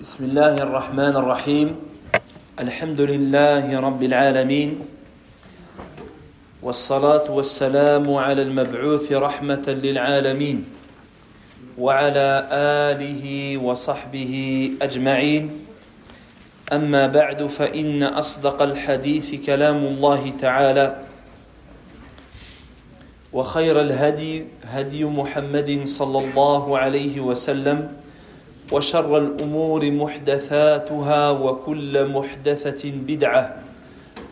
بسم الله الرحمن الرحيم. الحمد لله رب العالمين. والصلاة والسلام على المبعوث رحمة للعالمين. وعلى آله وصحبه أجمعين. أما بعد فإن أصدق الحديث كلام الله تعالى. وخير الهدي هدي محمد صلى الله عليه وسلم. وشر الأمور محدثاتها وكل محدثة بدعة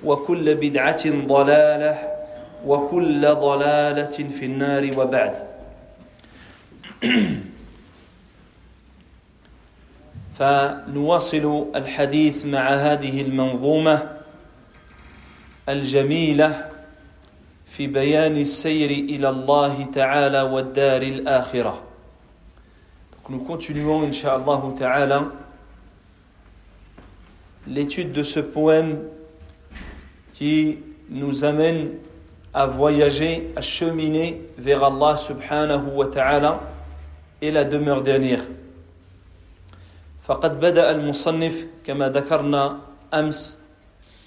وكل بدعة ضلالة وكل ضلالة في النار وبعد. فنواصل الحديث مع هذه المنظومة الجميلة في بيان السير إلى الله تعالى والدار الآخرة. nous continuons, Inch'Allah Ta'ala, l'étude de ce poème qui nous amène à voyager, à cheminer vers Allah subhanahu wa ta'ala et la demeure dernière. فقد بدأ المصنف كما ذكرنا أمس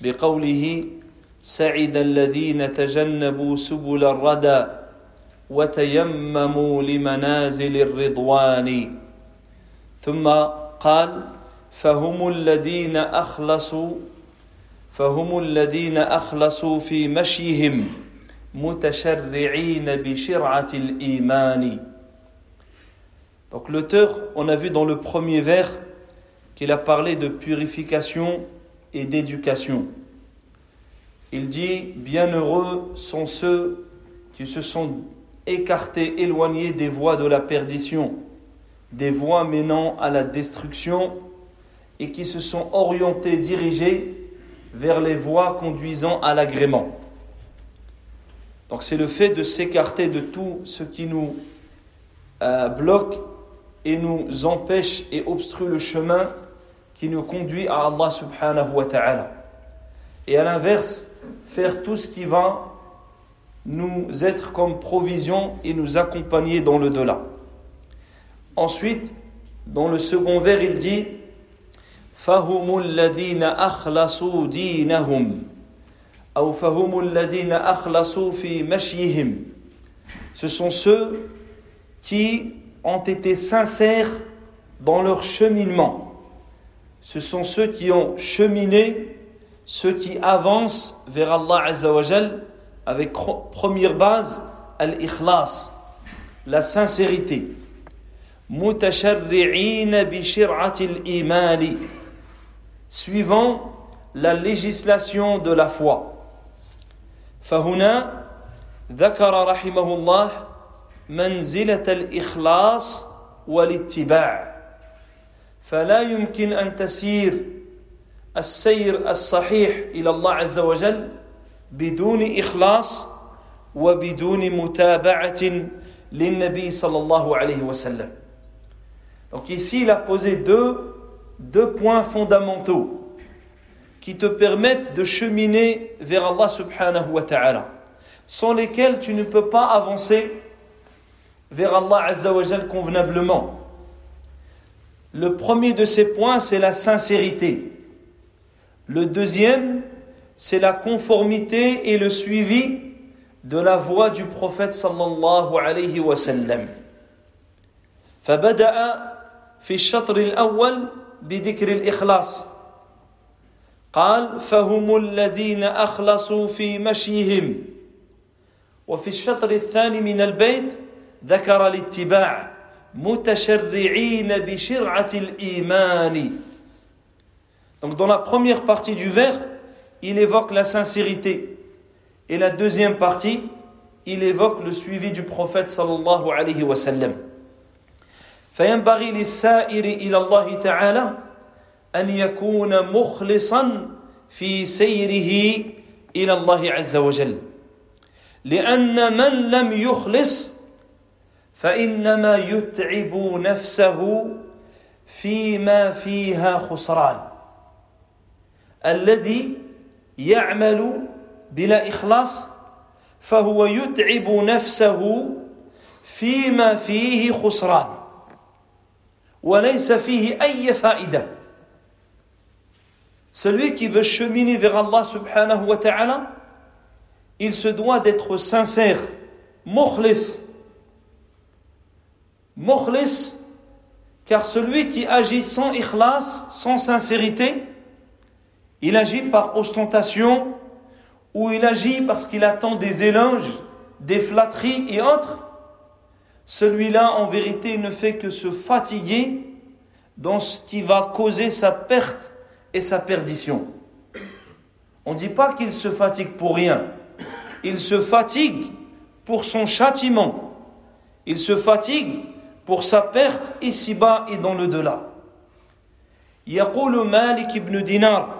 بقوله سعد الذين تجنبوا سبل الردى وتيمموا لمنازل الرضوان ثم قال فهم الذين أخلصوا فهم الذين أخلصوا في مشيهم متشرعين بشرعة الإيمان Donc l'auteur, on a vu dans le premier vers qu'il a parlé de purification et d'éducation. Il dit Bienheureux sont ceux qui se sont écartés, éloignés des voies de la perdition, des voies menant à la destruction, et qui se sont orientés, dirigés vers les voies conduisant à l'agrément. Donc c'est le fait de s'écarter de tout ce qui nous euh, bloque et nous empêche et obstrue le chemin qui nous conduit à Allah subhanahu wa ta'ala. Et à l'inverse, faire tout ce qui va nous être comme provision et nous accompagner dans le delà. Ensuite, dans le second vers, il dit فهم الذين أخلصوا دينهم أو فهم الذين أخلصوا في مشيهم Ce sont ceux qui ont été sincères dans leur cheminement. Ce sont ceux qui ont cheminé, ceux qui avancent vers Allah Azzawajal avec première base al-ikhlas, la sincérité. متشرعين بشرعة الإيمان suivant la législation de la foi. فهنا ذكر رحمه الله منزلة الإخلاص والاتباع فلا يمكن أن تسير السير الصحيح إلى الله عز وجل بدون إخلاص وبدون متابعة للنبي صلى الله عليه وسلم Donc ici, il a posé deux, deux points fondamentaux qui te permettent de cheminer vers Allah subhanahu wa ta'ala, sans lesquels tu ne peux pas avancer vers Allah azza wa convenablement. Le premier de ces points, c'est la sincérité. Le deuxième, c'est la conformité et le suivi de la voix du prophète sallallahu alayhi wa sallam. فبدأ في الشطر الأول بذكر الإخلاص قال فهم الذين أخلصوا في مشيهم وفي الشطر الثاني من البيت ذكر الاتباع متشرعين بشرعة الإيمان Donc dans la première partie du vers, il évoque la sincérité. Et la deuxième partie, il évoque le suivi du prophète sallallahu alayhi wa sallam. فينبغي للسائر إلى الله تعالى أن يكون مخلصا في سيره إلى الله عز وجل لأن من لم يخلص فإنما يتعب نفسه فيما فيها خسران الذي يعمل بلا إخلاص فهو يتعب نفسه فيما فيه خسران وليس فيه أي فائدة Celui qui veut cheminer vers Allah subhanahu wa ta'ala, il se doit d'être sincère, mukhlis. Mukhlis, car celui qui agit sans ikhlas, sans sincérité, il agit par ostentation ou il agit parce qu'il attend des éloges, des flatteries et autres. Celui-là, en vérité, ne fait que se fatiguer dans ce qui va causer sa perte et sa perdition. On ne dit pas qu'il se fatigue pour rien. Il se fatigue pour son châtiment. Il se fatigue pour sa perte ici-bas et dans le delà. يقول مالك بن دينار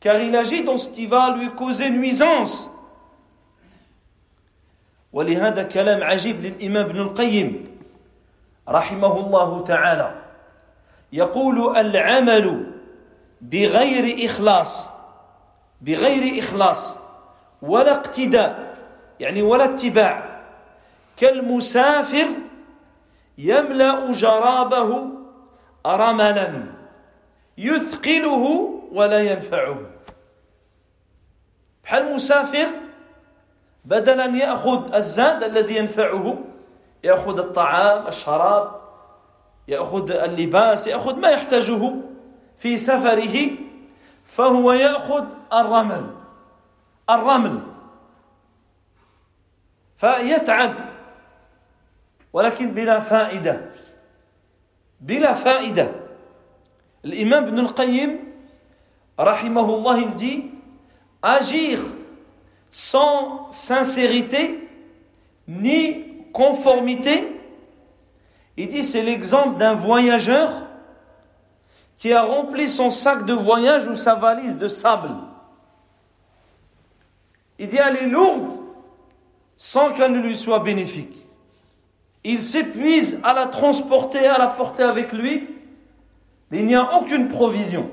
car il agit dans ce qui va lui causer nuisance. ولهذا كلام عجيب للإمام ابن القيم رحمه الله تعالى. يقول العمل بغير إخلاص بغير إخلاص ولا اقتداء يعني ولا اتباع. كالمسافر يملأ جرابه رملا يثقله ولا ينفعه. بحال مسافر بدل أن يأخذ الزاد الذي ينفعه؟ يأخذ الطعام الشراب يأخذ اللباس يأخذ ما يحتاجه في سفره فهو يأخذ الرمل. الرمل. فيتعب. ولكن بلا فائدة. بلا فائدة. الإمام ابن القيم Rahimahullah, il dit Agir sans sincérité ni conformité. Il dit C'est l'exemple d'un voyageur qui a rempli son sac de voyage ou sa valise de sable. Il dit Elle est lourde sans qu'elle ne lui soit bénéfique. Il s'épuise à la transporter, à la porter avec lui, mais il n'y a aucune provision.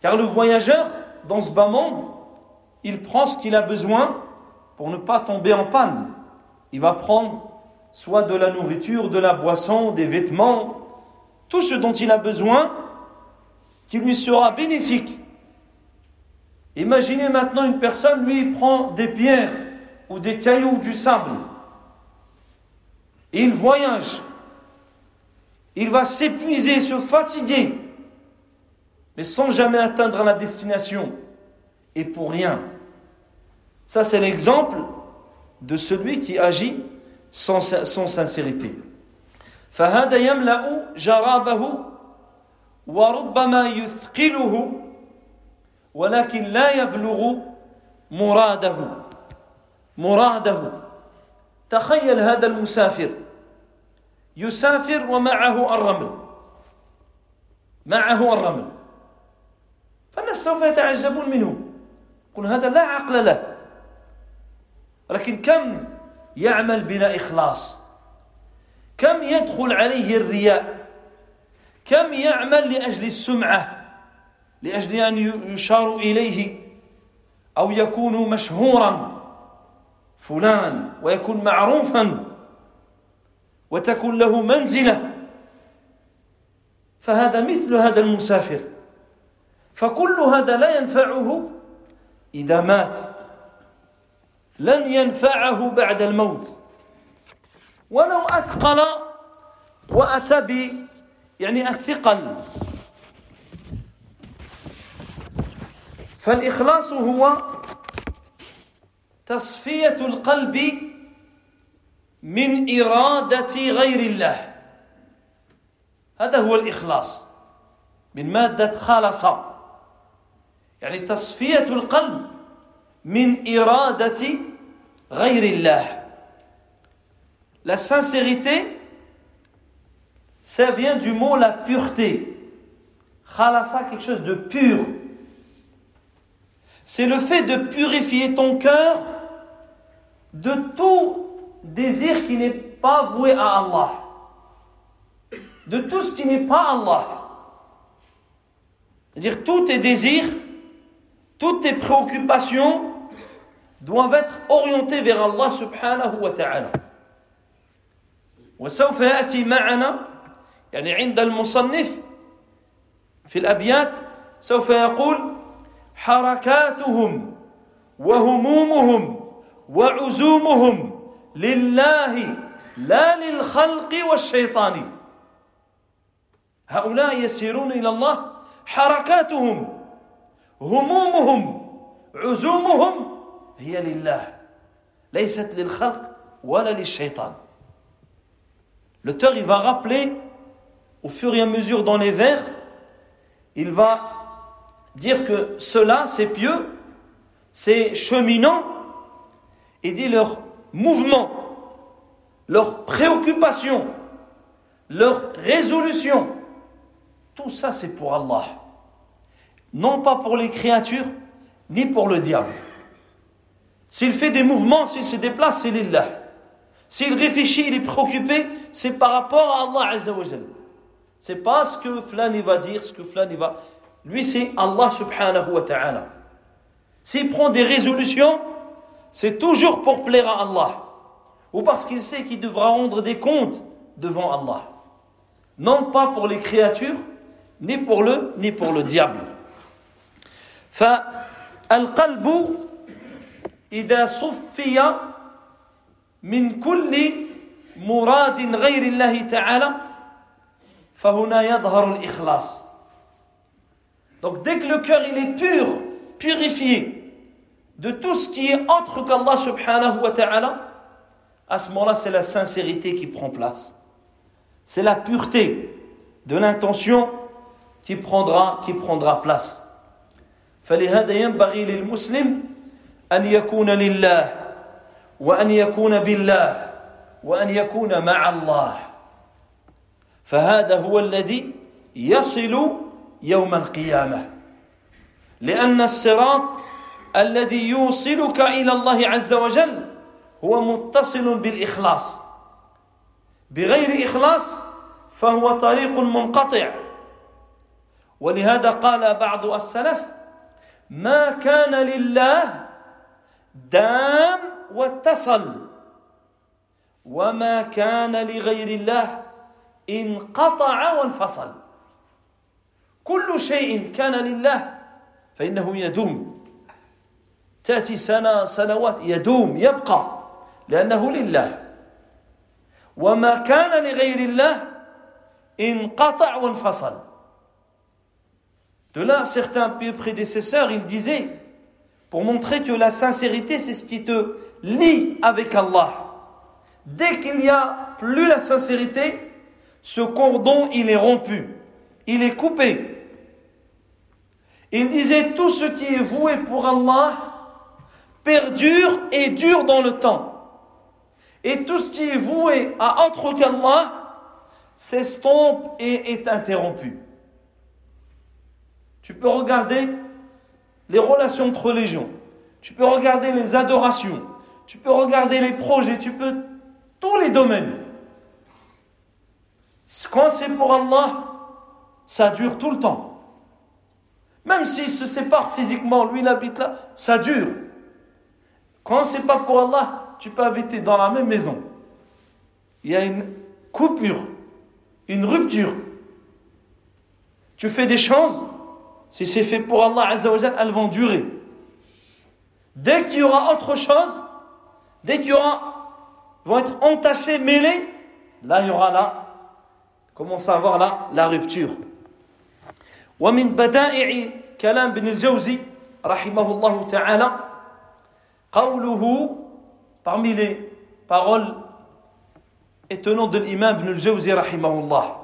Car le voyageur, dans ce bas monde, il prend ce qu'il a besoin pour ne pas tomber en panne. Il va prendre soit de la nourriture, de la boisson, des vêtements, tout ce dont il a besoin qui lui sera bénéfique. Imaginez maintenant une personne, lui, il prend des pierres ou des cailloux ou du sable. Et il voyage. Il va s'épuiser, se fatiguer, mais sans jamais atteindre la destination. Et pour rien. Ça, c'est l'exemple de celui qui agit sans, sans sincérité. فهذا يملأ جرابه وربما يثقله ولكن لا يبلغ مراده مراده تخيل هذا المسافر يسافر ومعه الرمل معه الرمل فالناس سوف يتعجبون منه. يقول هذا لا عقل له. لكن كم يعمل بلا إخلاص؟ كم يدخل عليه الرياء؟ كم يعمل لأجل السمعة؟ لأجل أن يشار إليه؟ أو يكون مشهورا فلان ويكون معروفا وتكون له منزلة؟ فهذا مثل هذا المسافر. فكل هذا لا ينفعه إذا مات. لن ينفعه بعد الموت. ولو أثقل وأتى ب يعني الثقل فالإخلاص هو تصفية القلب من إرادة غير الله. هذا هو الإخلاص. من مادة خالص يعني تصفية القلب من إرادة غير الله La sincérité, Ça vient du mot la pureté. Khalasa, quelque chose de pur. C'est le fait de purifier ton cœur de tout désir qui n'est pas voué à Allah. De tout ce qui n'est pas Allah. C'est-à-dire tous tes désirs, toutes tes préoccupations doivent être orientés vers Allah subhanahu wa ta'ala. وسوف يأتي معنا يعني عند المصنف في الأبيات سوف يقول حركاتهم وهمومهم وعزومهم لله لا للخلق والشيطان هؤلاء يسيرون إلى الله حركاتهم همومهم عزومهم هي لله ليست للخلق ولا للشيطان L'auteur, il va rappeler au fur et à mesure dans les vers, il va dire que cela, c'est pieux, c'est cheminant, et dit leur mouvement, leur préoccupation, leur résolution, tout ça c'est pour Allah. Non pas pour les créatures, ni pour le diable. S'il fait des mouvements, s'il se déplace, c'est lillah. S'il réfléchit, il est préoccupé, c'est par rapport à Allah Azzawajal. C'est pas ce que Flan va dire, ce que Flan va. Lui, c'est Allah subhanahu wa ta'ala. S'il prend des résolutions, c'est toujours pour plaire à Allah. Ou parce qu'il sait qu'il devra rendre des comptes devant Allah. Non pas pour les créatures, ni pour le, ni pour le diable. فالقلب إذا صفي من كل مراد غير الله تعالى فهنا يظهر الإخلاص Donc dès que le cœur il est pur, purifié de tout ce qui est autre qu'Allah subhanahu wa ta'ala, à ce moment-là c'est la sincérité qui prend place. C'est la pureté de l'intention qui prendra, qui prendra place. فلهذا ينبغي للمسلم أن يكون لله وأن يكون بالله وأن يكون مع الله. فهذا هو الذي يصل يوم القيامة. لأن الصراط الذي يوصلك إلى الله عز وجل هو متصل بالإخلاص. بغير إخلاص فهو طريق منقطع. ولهذا قال بعض السلف ما كان لله دام واتصل. وما كان لغير الله انقطع وانفصل. كل شيء كان لله فإنه يدوم. تأتي سنة سنوات يدوم يبقى لأنه لله. وما كان لغير الله انقطع وانفصل. De là, certains prédécesseurs, ils disaient, pour montrer que la sincérité, c'est ce qui te lie avec Allah. Dès qu'il n'y a plus la sincérité, ce cordon, il est rompu, il est coupé. Il disait, tout ce qui est voué pour Allah perdure et dure dans le temps. Et tout ce qui est voué à autre qu'Allah s'estompe et est interrompu. Tu peux regarder les relations entre gens. Tu peux regarder les adorations. Tu peux regarder les projets. Tu peux tous les domaines. Quand c'est pour Allah, ça dure tout le temps. Même s'il se sépare physiquement, lui il habite là, ça dure. Quand c'est pas pour Allah, tu peux habiter dans la même maison. Il y a une coupure, une rupture. Tu fais des choses, si c'est fait pour Allah Azzawajal, elles vont durer. Dès qu'il y aura autre chose, dès qu'il y aura, vont être entachés, mêlés, là il y aura là, commence à avoir là la rupture. ومن بدائع كلام ابن الجوزي رحمه الله تعالى قوله parmi les paroles étonnantes de l'imam ابن الجوزي رحمه الله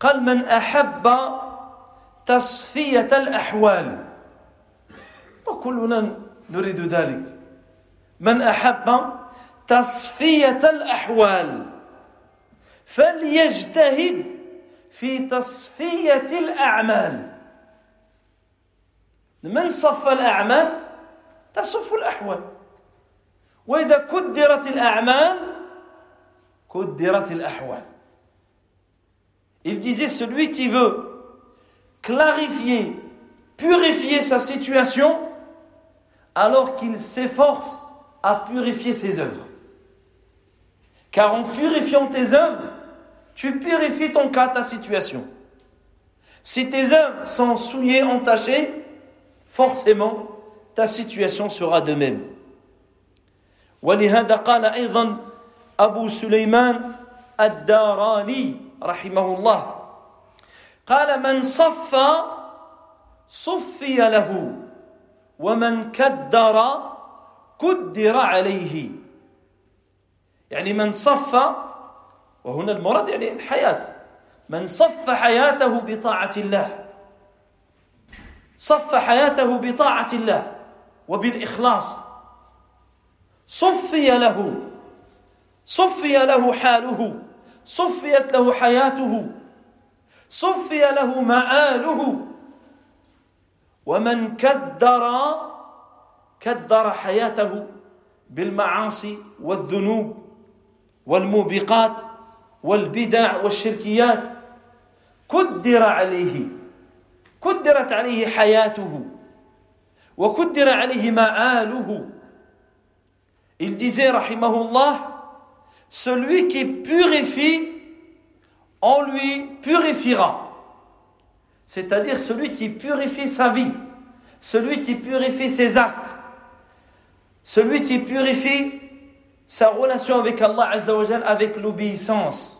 قال من أحب تصفية الأحوال. وكلنا نريد ذلك. من أحب تصفية الأحوال فليجتهد في تصفية الأعمال. من صف الأعمال؟ تصف الأحوال. وإذا كدرت الأعمال كدرت الأحوال. Il disait celui qui veut clarifier, purifier sa situation, alors qu'il s'efforce à purifier ses œuvres. Car en purifiant tes œuvres, tu purifies ton cas, ta situation. Si tes œuvres sont souillées, entachées, forcément, ta situation sera de même. ولهذا قال أيضا أبو سليمان الداراني رحمه الله قال من صفى صفي له ومن كدر كدر عليه. يعني من صفى وهنا المراد يعني الحياة. من صف حياته بطاعة الله. صف حياته بطاعة الله وبالإخلاص. صفي له. صفي له حاله. صفيت له حياته. صفي له مآله. ومن كدر كدر حياته بالمعاصي والذنوب والموبقات والبدع والشركيات. كدر عليه كدرت عليه حياته وكدر عليه مآله. Il disait, rahimahullah, celui qui purifie, on lui purifiera. C'est-à-dire celui qui purifie sa vie, celui qui purifie ses actes, celui qui purifie sa relation avec Allah avec l'obéissance.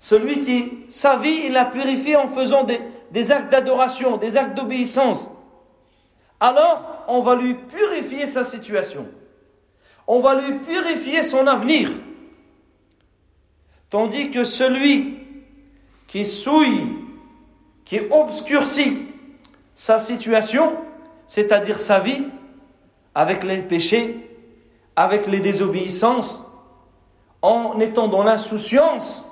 Celui qui, sa vie, il la purifie en faisant des actes d'adoration, des actes d'obéissance. Alors, on va lui purifier sa situation on va lui purifier son avenir. Tandis que celui qui souille, qui obscurcit sa situation, c'est-à-dire sa vie, avec les péchés, avec les désobéissances, en étant dans l'insouciance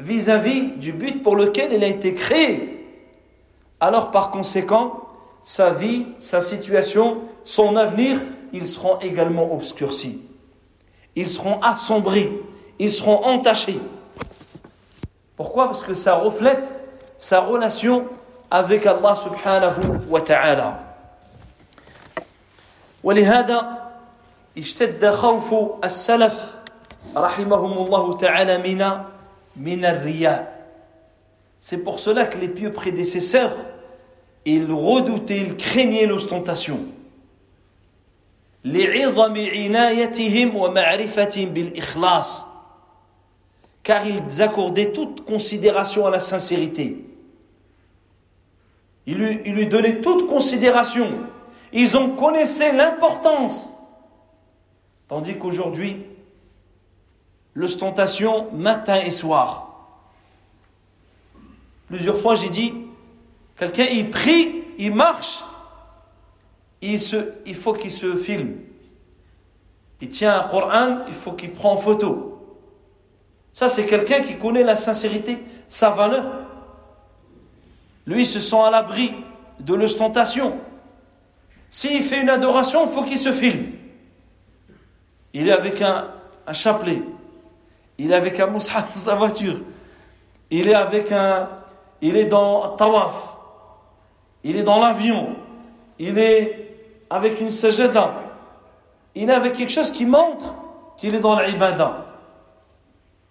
vis-à-vis du but pour lequel il a été créé, alors par conséquent, sa vie, sa situation, son avenir ils seront également obscurcis. Ils seront assombris, ils seront entachés. Pourquoi Parce que ça reflète sa relation avec Allah subhanahu wa ta'ala. ولهذا اشتد خوف السلف رحمهم الله تعالى من من الرياء C'est pour cela que les pieux prédécesseurs, ils redoutaient, ils craignaient l'ostentation. لعظم عنايتهم ومعرفتهم بالإخلاص car ils accordaient toute considération à la sincérité. Ils lui, donnaient toute considération. Ils ont connaissé l'importance. Tandis qu'aujourd'hui, l'ostentation matin et soir. Plusieurs fois j'ai dit, quelqu'un il prie, il marche, il faut qu'il se filme. Il tient un Coran, il faut qu'il prenne photo. Ça, c'est quelqu'un qui connaît la sincérité, sa valeur. Lui, se sent à l'abri de l'ostentation. S'il fait une adoration, il faut qu'il se filme. Il est avec un, chapelet. Il est avec un moussa dans sa voiture. Il est avec un. Il est dans tawaf. Il est dans l'avion. Il est avec une sajada, il est avec quelque chose qui montre qu'il est dans l'ibada.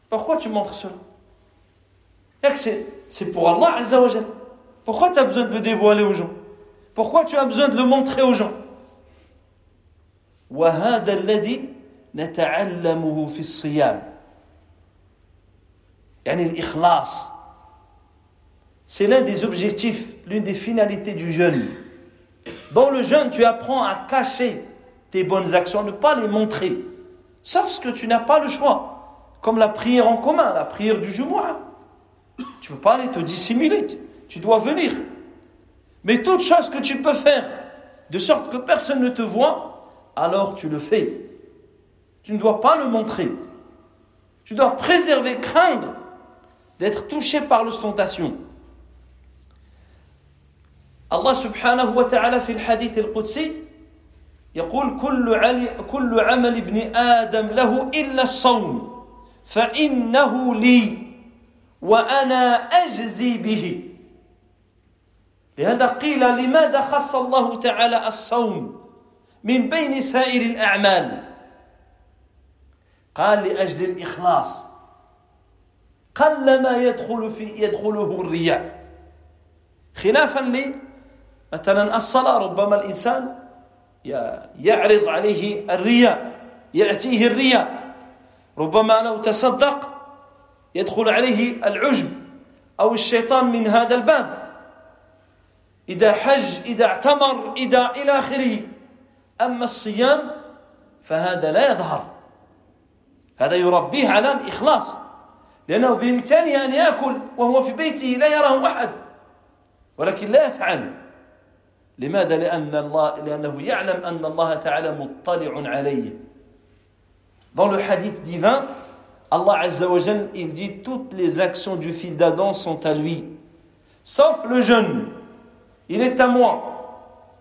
Pourquoi tu montres cela C'est pour Allah Azzawajal. Pourquoi tu as besoin de le dévoiler aux gens Pourquoi tu as besoin de le montrer aux gens وهذا الذي نتعلمه في الصيام يعني الإخلاص c'est l'un des objectifs l'une des finalités du jeûne dans le jeûne, tu apprends à cacher tes bonnes actions, ne pas les montrer. Sauf ce que tu n'as pas le choix. Comme la prière en commun, la prière du Jumu'ah. Tu ne peux pas aller te dissimuler. Tu dois venir. Mais toute chose que tu peux faire, de sorte que personne ne te voit, alors tu le fais. Tu ne dois pas le montrer. Tu dois préserver, craindre d'être touché par l'ostentation. Allah subhanahu wa ta'ala في الحديث القدسي يقول كل علي كل عمل ابن آدم له إلا الصوم فإنه لي وأنا أجزي به. لهذا قيل لماذا خص الله تعالى الصوم من بين سائر الأعمال؟ قال لأجل الإخلاص. قل ما يدخل في يدخله الرياء خلافا لي مثلا الصلاة ربما الإنسان يعرض عليه الرياء يأتيه الرياء ربما لو تصدق يدخل عليه العجب أو الشيطان من هذا الباب. إذا حج إذا اعتمر إذا إلى آخره. أما الصيام فهذا لا يظهر. هذا يربيه على الإخلاص. لأنه بإمكانه أن يأكل وهو في بيته لا يراه أحد. ولكن لا يفعل. لماذا؟ لأن الله لأنه يعلم أن الله تعالى مطلع عليه. Dans le hadith divin, Allah Azza wa Jal, il dit toutes les actions du fils d'Adam sont à lui, sauf le jeûne. Il est à moi.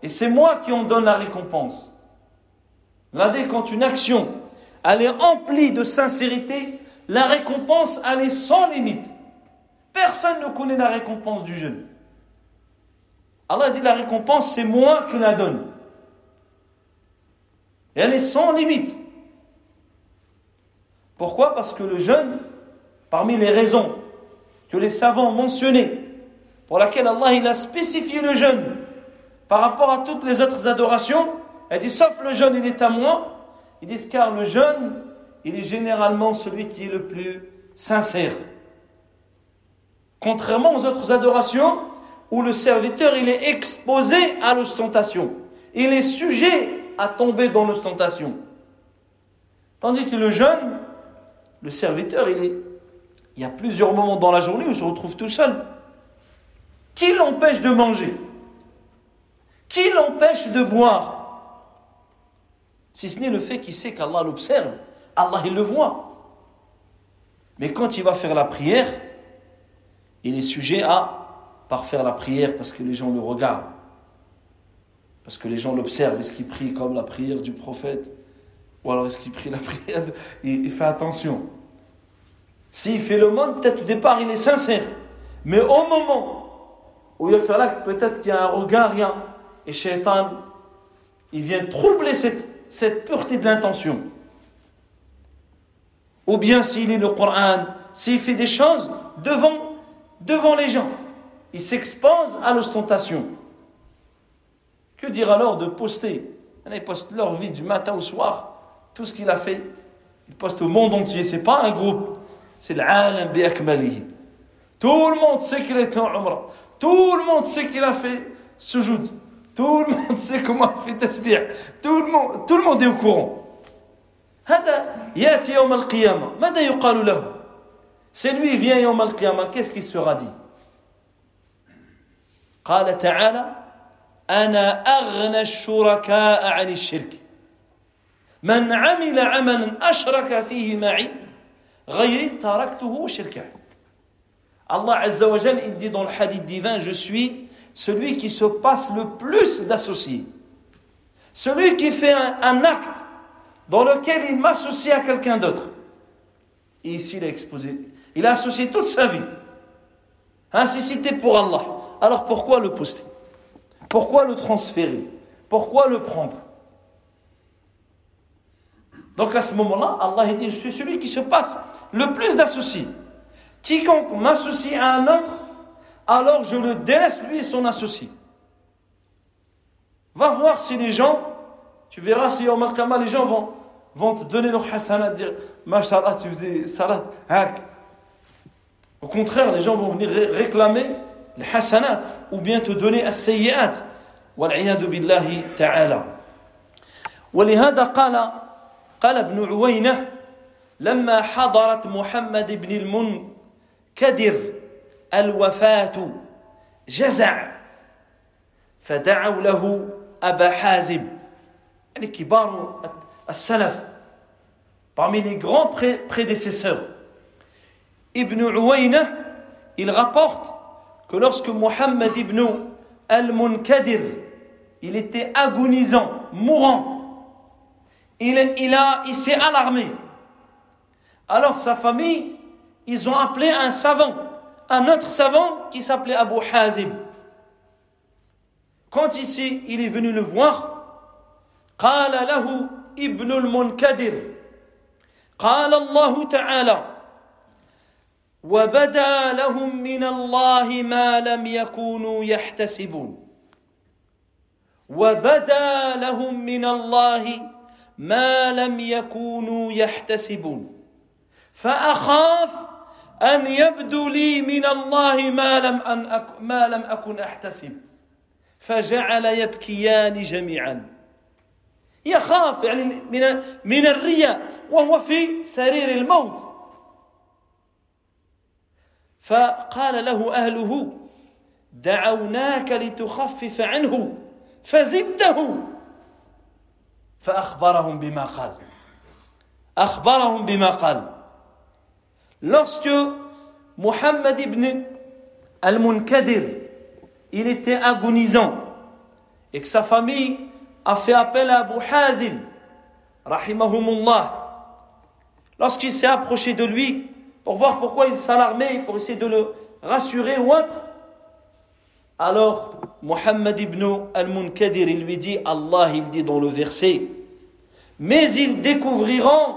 Et c'est moi qui en donne la récompense. Regardez, quand une action, elle est emplie de sincérité, la récompense, elle est sans limite. Personne ne connaît la récompense du jeûne. Allah dit la récompense, c'est moi qui la donne. Et elle est sans limite. Pourquoi? Parce que le jeûne, parmi les raisons que les savants ont mentionnées, pour laquelle Allah a spécifié le jeûne par rapport à toutes les autres adorations, elle dit sauf le jeûne, il est à moi. Ils disent car le jeûne, il est généralement celui qui est le plus sincère. Contrairement aux autres adorations, où le serviteur il est exposé à l'ostentation. Il est sujet à tomber dans l'ostentation. Tandis que le jeune, le serviteur, il est. Il y a plusieurs moments dans la journée où il se retrouve tout seul. Qui l'empêche de manger? Qui l'empêche de boire? Si ce n'est le fait qu'il sait qu'Allah l'observe, Allah il le voit. Mais quand il va faire la prière, il est sujet à par faire la prière parce que les gens le regardent, parce que les gens l'observent. Est-ce qu'il prie comme la prière du prophète? Ou alors est-ce qu'il prie la prière il, fait attention. S'il fait le monde, peut-être au départ il est sincère. Mais au moment où il faire là, peut-être qu'il y a un regard, rien. Et Shaitan, il vient troubler cette, cette pureté de l'intention. Ou bien s'il lit le Coran, s'il fait des choses devant, devant les gens ils s'exposent à l'ostentation. Que dire alors de poster? Ils postent leur vie du matin au soir, tout ce qu'il a fait. Ils postent au monde entier. C'est pas un groupe, c'est l'Alam bi'akmalihi. Tout le monde sait qu'il est en Umrah. Tout le monde sait qu'il a fait sujoud. Tout le monde sait comment il fait tasbih. Tout le monde, tout le monde est au courant. هذا ياتي يوم القيامة ماذا يقال له C'est lui vient يوم القيامة qu'est-ce qu'il sera dit قال تعالى انا اغنى الشركاء عن الشرك من عمل عملا اشرك فيه معي غيري تركته شركه Allah Azza wa Jal, il dit dans le hadith divin, je suis celui qui se passe le plus d'associés. Celui qui fait un, un, acte dans lequel il m'associe à quelqu'un d'autre. Et ici, il a exposé, il a associé toute sa vie. Ainsi cité pour Allah. alors pourquoi le poster Pourquoi le transférer Pourquoi le prendre Donc à ce moment-là, Allah dit, je suis celui qui se passe le plus d'associés. Quiconque m'associe à un autre, alors je le délaisse lui et son associé. Va voir si les gens, tu verras si au Malkama les gens vont, vont te donner leur hasanat, dire Mashallah, tu faisais salat, Au contraire, les gens vont venir réclamer الحسنات ou bien te donner السيئات والعياذ بالله تعالى ولهذا قال قال ابن عوينة لما حضرت محمد بن المنكدر الوفاة جزع فدعوا له أبا حازم يعني كبار السلف parmi les grands prédécesseurs ibn Uwayna, il rapporte que lorsque Muhammad ibn al-Munkadir, il était agonisant, mourant, il, il, a, il s'est alarmé. Alors sa famille, ils ont appelé un savant, un autre savant qui s'appelait Abu Hazim. Quand ici il est venu le voir, قال له ابن المنكدر قال الله تعالى وبدا لهم من الله ما لم يكونوا يحتسبون وبدا لهم من الله ما لم يكونوا يحتسبون. فأخاف أن يبدو لي من الله ما لم, أن أك ما لم أكن أحتسب. فجعل يبكيان جميعا. يخاف يعني من من الرياء وهو في سرير الموت. فقال له أهله دعوناك لتخفف عنه فزده. فاخبرهم بما قال اخبرهم بما قال lorsque Mohammed ibn al-Munkadir il était agonisant et que sa famille a fait appel à Abu Hazim, rahimahumullah, lorsqu'il s'est approché de lui pour voir pourquoi il s'alarmait, pour essayer de le rassurer ou autre, alors Muhammad ibn al-Munkadir, il lui dit, Allah, il dit dans le verset, mais ils découvriront,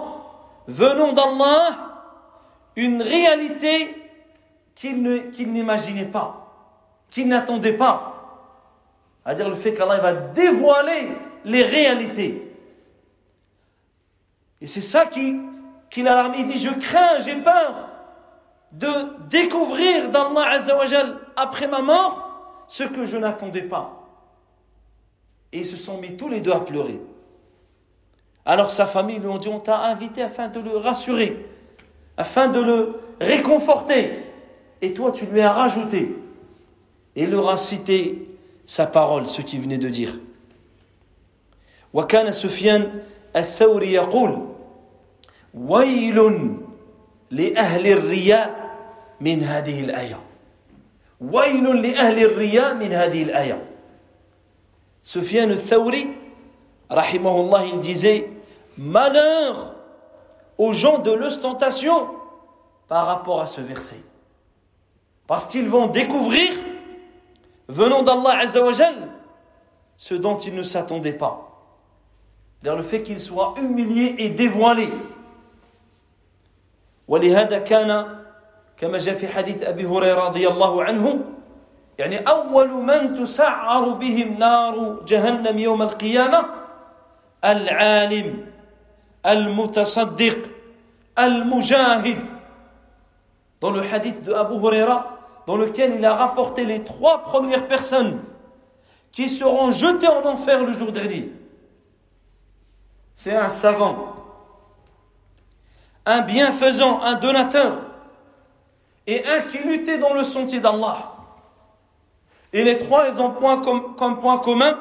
venant d'Allah, une réalité qu'ils n'imaginaient pas, qu'ils n'attendaient pas. C'est-à-dire le fait qu'Allah va dévoiler les réalités. Et c'est ça qui, qui l'alarme. Il dit Je crains, j'ai peur de découvrir d'Allah Azzawajal après ma mort ce que je n'attendais pas. Et ils se sont mis tous les deux à pleurer. Alors sa famille lui ont dit On t'a invité afin de le rassurer, afin de le réconforter. Et toi, tu lui as rajouté. Et leur a cité sa parole, ce qu'il venait de dire. وكان سفيان الثوري يقول ويل لأهل الرياء من هذه الآية ويل لأهل الرياء من هذه الآية سفيان الثوري رحمه الله il disait malheur aux gens de l'ostentation par rapport à ce verset parce qu'ils vont découvrir venant d'Allah Azzawajal, ce dont il ne s'attendait pas. Dans le fait qu'il soit humilié et dévoilé. ولهذا كان كما جاء في حديث أبي هريرة رضي الله عنه يعني أول من تسعر بهم نار جهنم يوم القيامة العالم المتصدق المجاهد dans le hadith de Abu Huraira dans lequel il a rapporté les trois premières personnes qui seront jetées en enfer le jour dernier. C'est un savant, un bienfaisant, un donateur, et un qui luttait dans le sentier d'Allah. Et les trois, ils ont point comme, point commun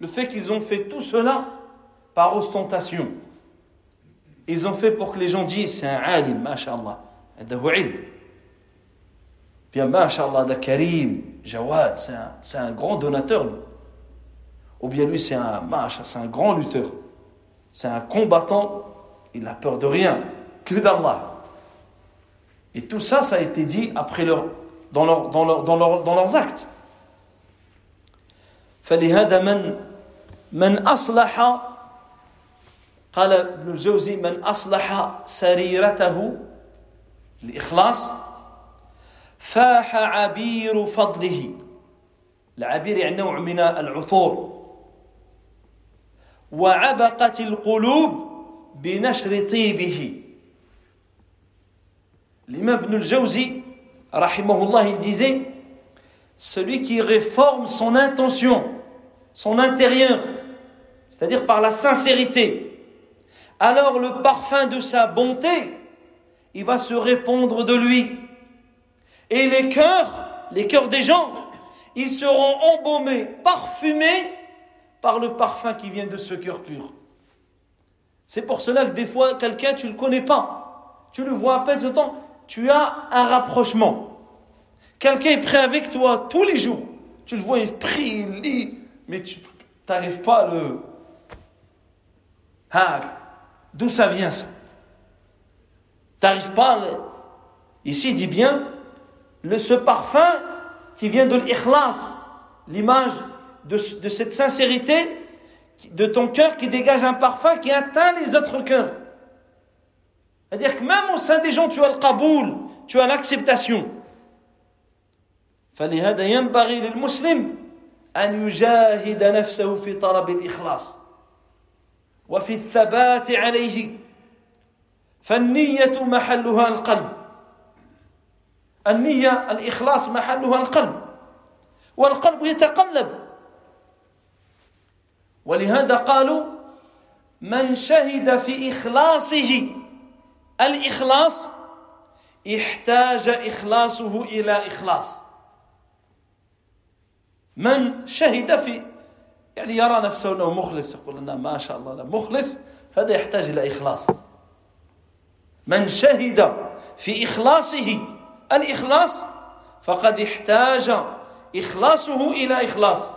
le fait qu'ils ont fait tout cela par ostentation. Ils ont fait pour que les gens disent c'est un alim, mashallah, Bien, mashallah, de Karim, Jawad, c'est un, grand donateur. Ou bien lui, c'est un, c'est un grand lutteur. C'est un combattant, il n'a peur de rien, que d'Allah. Et tout ça, ça a été dit après leur, dans, leur, dans, leur, dans, leur, dans leurs actes. فلهذا من من أصلح قال ابن الجوزي من أصلح سريرته الإخلاص فاح عبير فضله العبير يعني نوع من العطور وعبقت القلوب بنشر طيبه L'imam Ibn al-Jawzi, il disait Celui qui réforme son intention, son intérieur, c'est-à-dire par la sincérité, alors le parfum de sa bonté, il va se répandre de lui. Et les cœurs, les cœurs des gens, ils seront embaumés, parfumés par le parfum qui vient de ce cœur pur. C'est pour cela que des fois, quelqu'un, tu ne le connais pas. Tu le vois à peine de temps. Tu as un rapprochement. Quelqu'un est prêt avec toi tous les jours. Tu le vois, il prie, il lit, mais tu n'arrives pas à le. Ah, d'où ça vient ça? Tu n'arrives pas à. Ici, il dit bien, le, ce parfum qui vient de l'ikhlas, l'image de, de cette sincérité de ton cœur qui dégage un parfum qui atteint les autres cœurs. C'est-à-dire que même au sein des gens, tu as le qaboul, tu as l'acceptation. فلهذا ينبغي للمسلم أن يجاهد نفسه في طلب الإخلاص وفي الثبات عليه فالنية محلها القلب النية الإخلاص محلها القلب والقلب يتقلب ولهذا قالوا من شهد في إخلاصه الإخلاص احتاج إخلاصه إلى إخلاص. من شهد في يعني يرى نفسه أنه مخلص يقول لنا ما شاء الله مخلص فهذا يحتاج إلى إخلاص. من شهد في إخلاصه الإخلاص فقد احتاج إخلاصه إلى إخلاص.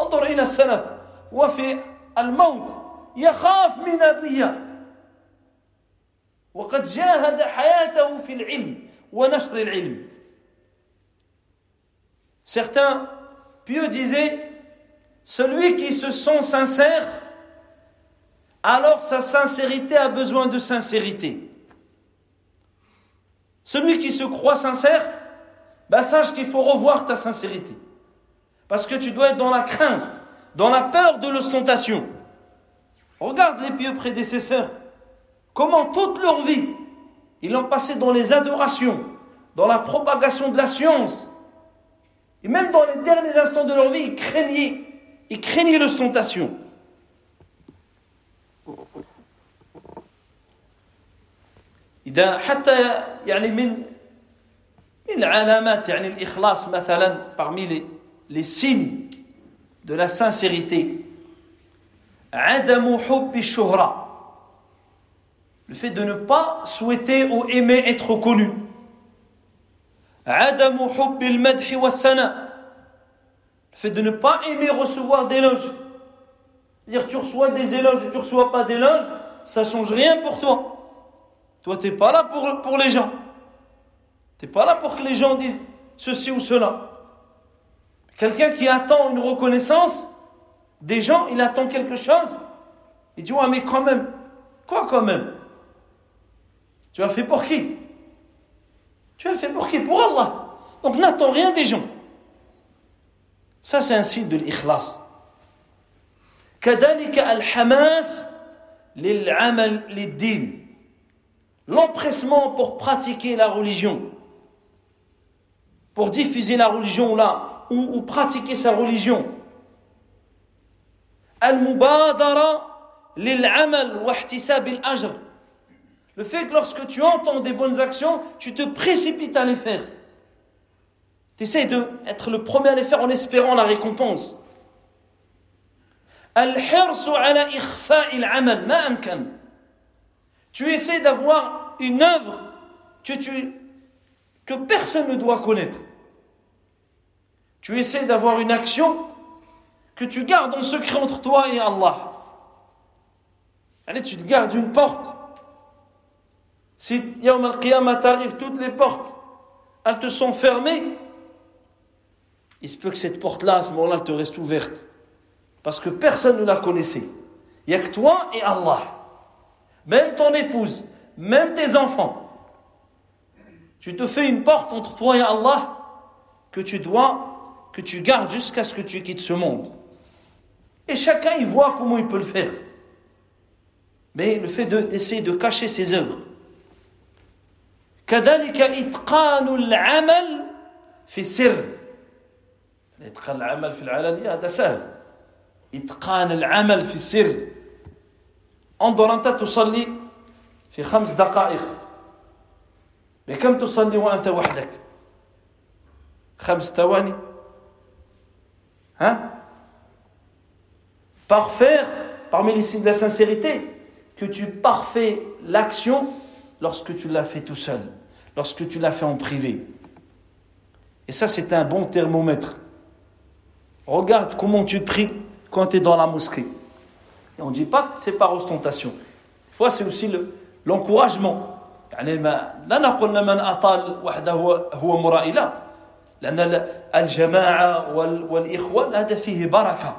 انظر إلى السلف وفي الموت يخاف من الرياء. وقد جاهد حياته في العلم ونشر العلم Certains pieux disaient Celui qui se sent sincère, alors sa sincérité a besoin de sincérité. Celui qui se croit sincère, bah sache qu'il faut revoir ta sincérité. Parce que tu dois être dans la crainte, dans la peur de l'ostentation. Regarde les pieux prédécesseurs. Comment toute leur vie, ils l'ont passé dans les adorations, dans la propagation de la science. Et même dans les derniers instants de leur vie, ils craignaient, ils craignaient l'ostentation. إذا حتى يعني من من علامات يعني الإخلاص مثلا parmi les les signes de la sincérité. le fait de ne pas souhaiter ou aimer être connu. Le fait de ne pas aimer recevoir d'éloges. Dire tu reçois des éloges ou tu reçois pas d'éloges, ça change rien pour toi. Toi, tu n'es pas là pour, pour les gens. Tu n'es pas là pour que les gens disent ceci ou cela. Quelqu'un qui attend une reconnaissance des gens, il attend quelque chose. Il dit, ouais, mais quand même. Quoi quand même? Tu as fait pour qui Tu as fait pour qui Pour Allah. Donc n'attends rien des gens. Ça, c'est un signe de l'ikhlas. كذلك الحماس للعمل للدين l'empressement pour pratiquer la religion pour diffuser la religion là ou, ou pratiquer sa religion. Al-mubadara lil-amal wa ihtisab al-ajr. le fait que lorsque tu entends des bonnes actions, tu te précipites à les faire. Tu essaies d'être le premier à les faire en espérant la récompense. Tu essaies d'avoir une œuvre que, que personne ne doit connaître. Tu essaies d'avoir une action que tu gardes en secret entre toi et Allah. Allez, tu te gardes une porte. Si Yawm al-Qiyamah t'arrive, toutes les portes, elles te sont fermées, il se peut que cette porte-là, à ce moment-là, te reste ouverte. Parce que personne ne la connaissait. Il n'y a que toi et Allah. Même ton épouse, même tes enfants. Tu te fais une porte entre toi et Allah que tu dois que tu gardes jusqu'à ce que tu quittes ce monde. Et chacun il voit comment il peut le faire. Mais le fait d'essayer de, cacher ses œuvres. كذلك إتقان العمل في سر. إتقان العمل في العلانية هذا سهل. إتقان العمل في السر انظر أنت تصلي في خمس دقائق. بكم تصلي وأنت وحدك؟ خمس ثواني. Hein Parfaire, parmi les signes de la sincérité, que tu parfais l'action lorsque tu l'as fait tout seul, lorsque tu l'as fait en privé. Et ça, c'est un bon thermomètre. Regarde comment tu pries quand tu es dans la mosquée. Et on ne dit pas que c'est par ostentation. Des fois, c'est aussi l'encouragement. يعني لا نقول من أطال وحده هو مرائي لا لأن الجماعة والإخوان هذا فيه بركة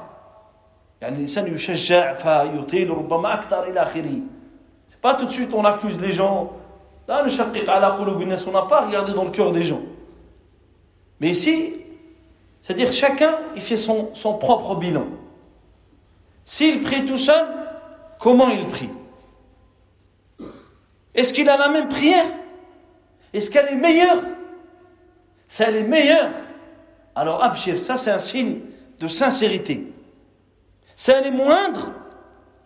يعني الإنسان يشجع فيطيل ربما أكثر إلى آخره Pas tout de suite on accuse les gens. Là, le shaqiq ala on n'a pas regardé dans le cœur des gens. Mais ici, c'est-à-dire chacun, il fait son, propre bilan. S'il prie tout seul, comment il prie? Est-ce qu'il a la même prière? Est-ce qu'elle est meilleure? Si elle est meilleure, alors abshir, ça c'est un signe de sincérité. Si elle est moindre,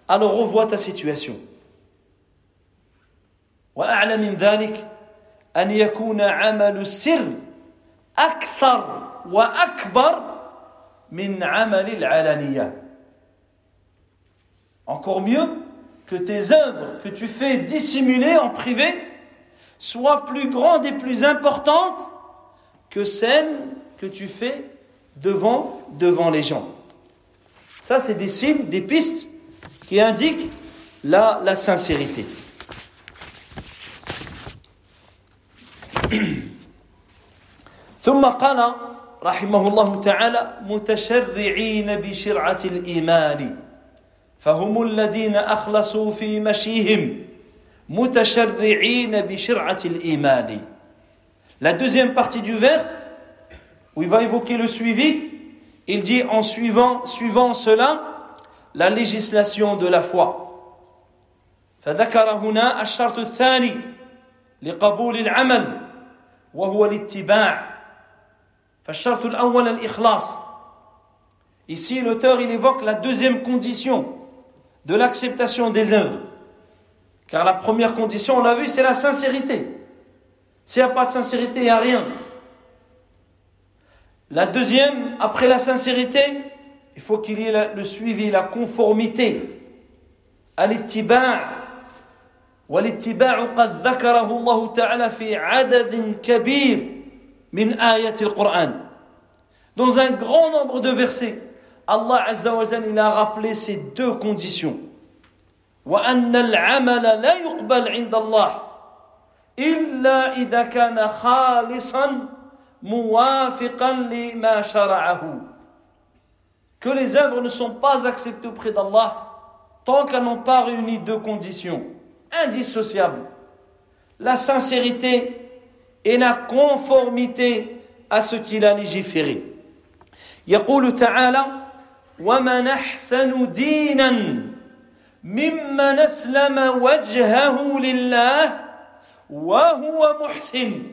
alors revois ta situation وأعلى من ذلك أن يكون عمل السر أكثر وأكبر من عمل العلانية Encore mieux que tes œuvres que tu fais dissimuler en privé soient plus grandes et plus importantes que celles que tu fais devant, devant les gens. Ça, c'est des signes, des pistes qui indiquent la, la sincérité. ثم قال رحمه الله تعالى متشرعين بشرعة الإيمان فهم الذين أخلصوا في مشيهم متشرعين بشرعة الإيمان La deuxième partie du vers, où il va évoquer le suivi, il dit en suivant, suivant cela, la législation de la foi. فذكر هنا الشرط الثاني لقبول العمل وهو الاتباع فالشرط الأول الإخلاص Ici, l'auteur, il évoque la deuxième condition de l'acceptation des œuvres. Car la première condition, on l'a vu, c'est la sincérité. S'il n'y a pas de sincérité, il n'y a rien. La deuxième, après la sincérité, il faut qu'il y ait le suivi, la conformité. Al-ittiba' والاتباع قد ذكره الله تعالى في عدد كبير من آيات القرآن Dans un grand nombre de versets, Allah Azza wa il a rappelé ces deux conditions. وأن العمل لا يقبل عند الله إلا إذا كان خالصا موافقا لما شرعه. Que les œuvres ne sont pas acceptées auprès d'Allah tant qu'elles n'ont pas réuni deux conditions indissociables. La sincérité et la conformité à ce qu'il a légiféré. يقول تعالى ومن احسن دينا ممن اسلم وجهه لله وهو محسن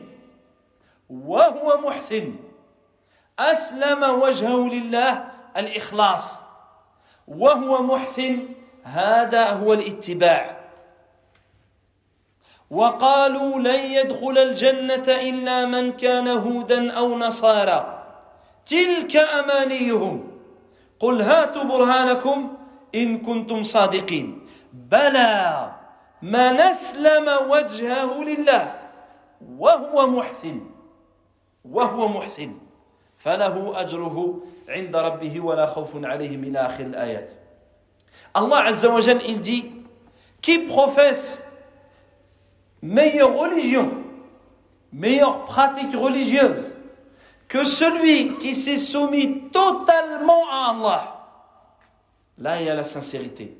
وهو محسن اسلم وجهه لله الاخلاص وهو محسن هذا هو الاتباع وقالوا لن يدخل الجنة إلا من كان هودا أو نصارى. تلك أمانيهم. قل هاتوا برهانكم إن كنتم صادقين. بلى من أسلم وجهه لله وهو محسن. وهو محسن. فله أجره عند ربه ولا خوف عليهم إلى آخر الآيات. Allah Azza wa Jal, il dit professe meilleure religion, meilleure pratique religieuse que celui qui s'est soumis totalement à Allah. Là, il y a la sincérité.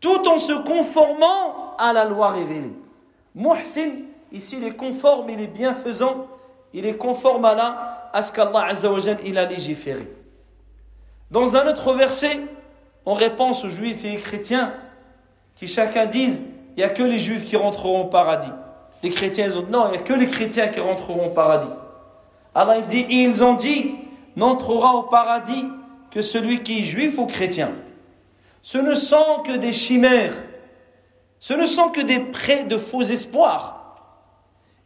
Tout en se conformant à la loi révélée. Muhsin, ici, il est conforme, il est bienfaisant, il est conforme à, la, à ce qu'Allah il a légiféré. Dans un autre verset, on répond aux juifs et chrétiens qui chacun disent il n'y a que les juifs qui rentreront au paradis. Les chrétiens, ils ont non, il n'y a que les chrétiens qui rentreront au paradis. Allah il dit, ils ont dit, n'entrera au paradis que celui qui est juif ou chrétien. Ce ne sont que des chimères. Ce ne sont que des prêts de faux espoirs.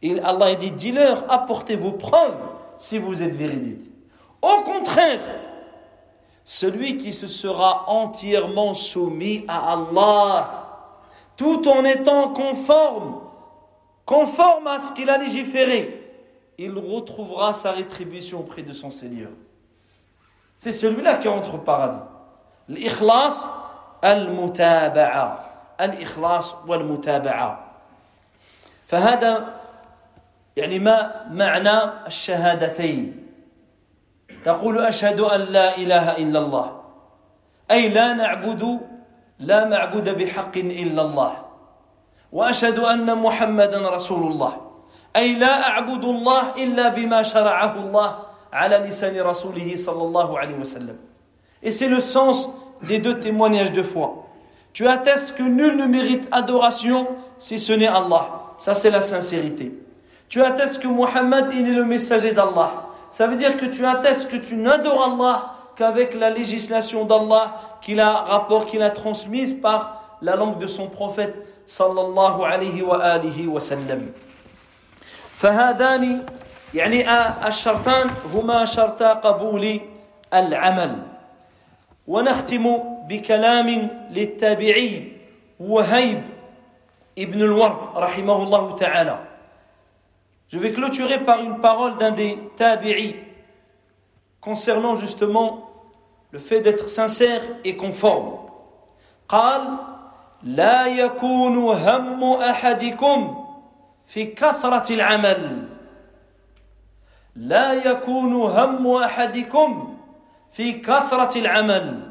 Et Allah dit, dis-leur, apportez vos preuves si vous êtes véridique. Au contraire, celui qui se sera entièrement soumis à Allah, tout en étant conforme conforme à ce qu'il a légiféré, il retrouvera sa rétribution auprès de son Seigneur. C'est celui-là qui rentre au paradis. L'ikhlas al-mutaba'a. Al-ikhlas wal-mutaba'a. فهذا يعني ما معنى الشهادتين تقول اشهد ان لا اله الا الله اي لا نعبد لا معبود بحق الا الله واشهد ان محمدا رسول الله اي لا اعبد الله الا بما شرعه الله على لسان رسوله صلى الله عليه وسلم Et c'est le sens des deux témoignages de foi. Tu attestes que nul ne mérite adoration si ce n'est Allah. Ça, c'est la sincérité. Tu attestes que Mohammed, il est le messager d'Allah. Ça veut dire que tu attestes que tu n'adores Allah qu'avec la législation d'Allah qu'il a rapport, qu'il a transmise par la langue de son prophète sallallahu alayhi wa alihi wa sallam. فهذان يعني الشرطان هما شرطا قبول العمل ونختم بكلام للتابعي وهيب Ibn al-Ward, rahimahullah ta'ala. Je vais clôturer par une parole d'un des tabi'i concernant justement le fait d'être sincère et conforme. قال لا يكون هم أحدكم في كثرة العمل لا يكون هم أحدكم في كثرة العمل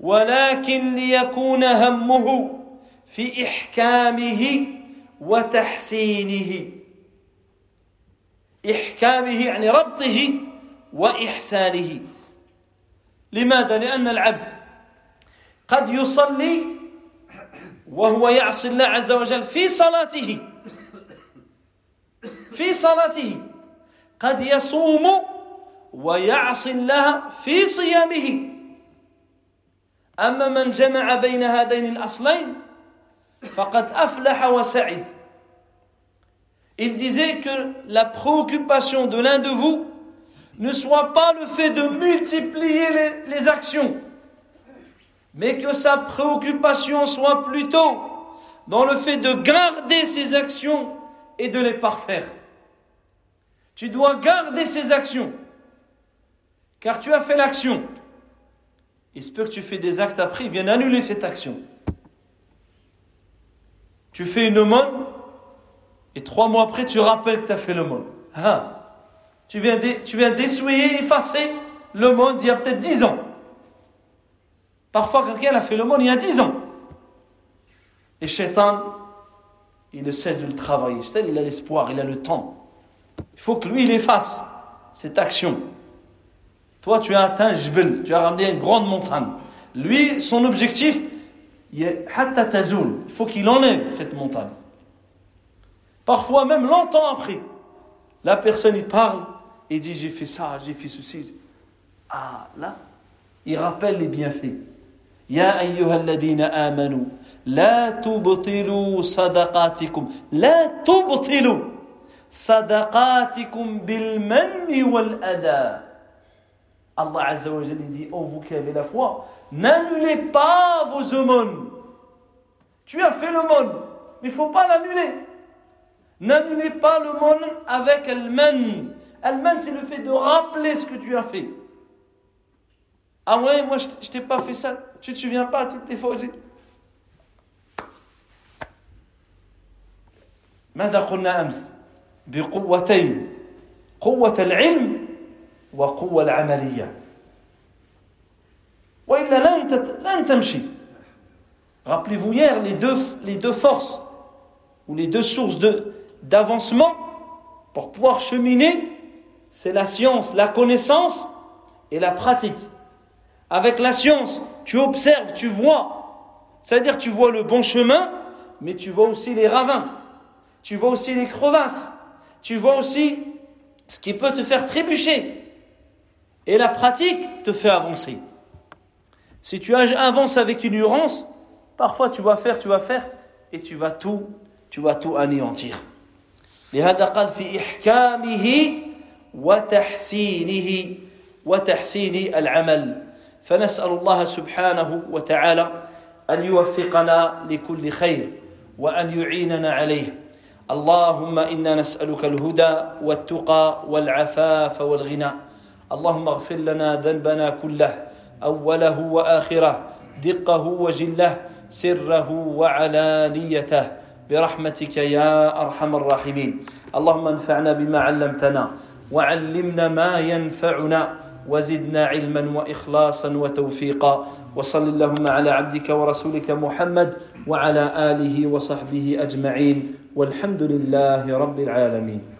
ولكن ليكون همه في إحكامه وتحسينه إحكامه يعني ربطه وإحسانه. لماذا؟ لأن العبد قد يصلي وهو يعصي الله عز وجل في صلاته. في صلاته. قد يصوم ويعصي الله في صيامه. أما من جمع بين هذين الأصلين Il disait que la préoccupation de l'un de vous ne soit pas le fait de multiplier les, actions, mais que sa préoccupation soit plutôt dans le fait de garder ses actions et de les parfaire. Tu dois garder ses actions, car tu as fait l'action. Il se peut que tu fais des actes après, il vient annuler cette action. Tu fais une aumône et trois mois après, tu rappelles que tu as fait l'aumône. Hein? Tu viens, tu viens effacer l'aumône d'il y a peut-être dix ans. Parfois, quelqu'un a fait l'aumône il y a dix ans. Et Shaitan, il ne cesse de le travailler. il a l'espoir, il a le temps. Il faut que lui, il efface cette action. Toi, tu as atteint Jbel, tu as ramené une grande montagne. Lui, son objectif, il faut qu'il enlève cette montagne. Parfois, même longtemps après, la personne il parle et dit J'ai fait ça, j'ai fait ceci. Ah, là, il rappelle les bienfaits. Ayyuhalladina amanu, la tubtilu sadaqatikum, la tubtilu sadaqatikum bil manni wal adha. Allah Azza wa dit Oh, vous qui avez la foi, n'annulez pas vos aumônes. Tu as fait l'aumône, mais il ne faut pas l'annuler. N'annulez pas l'aumône avec Al-Man. Al-Man, c'est le fait de rappeler ce que tu as fait. Ah ouais, moi je, ne t'ai pas fait ça. Tu te souviens pas toutes les fois où j'ai. ماذا قلنا أمس بقوتين قوة العلم وقوة العملية Rappelez-vous hier les deux, les deux forces ou les deux sources d'avancement pour pouvoir cheminer, c'est la science, la connaissance et la pratique. Avec la science, tu observes, tu vois. C'est-à-dire tu vois le bon chemin, mais tu vois aussi les ravins. Tu vois aussi les crevasses. Tu vois aussi ce qui peut te faire trébucher. Et la pratique te fait avancer. Si tu avances avec ignorance, parfois tu vas faire, tu vas faire, et tu vas tout, tu vas tout anéantir. لهذا قال في إحكامه وتحسينه وتحسين العمل. فنسأل الله سبحانه وتعالى أن يوفقنا لكل خير وأن يعيننا عليه. اللهم إنا نسألك الهدى والتقى والعفاف والغنى. اللهم اغفر لنا ذنبنا كله أوله وآخره دقه وجله سره وعلانيته. برحمتك يا أرحم الراحمين. اللهم انفعنا بما علمتنا. وعلمنا ما ينفعنا وزدنا علما وإخلاصا وتوفيقا. وصل اللهم على عبدك ورسولك محمد وعلى آله وصحبه أجمعين. والحمد لله رب العالمين.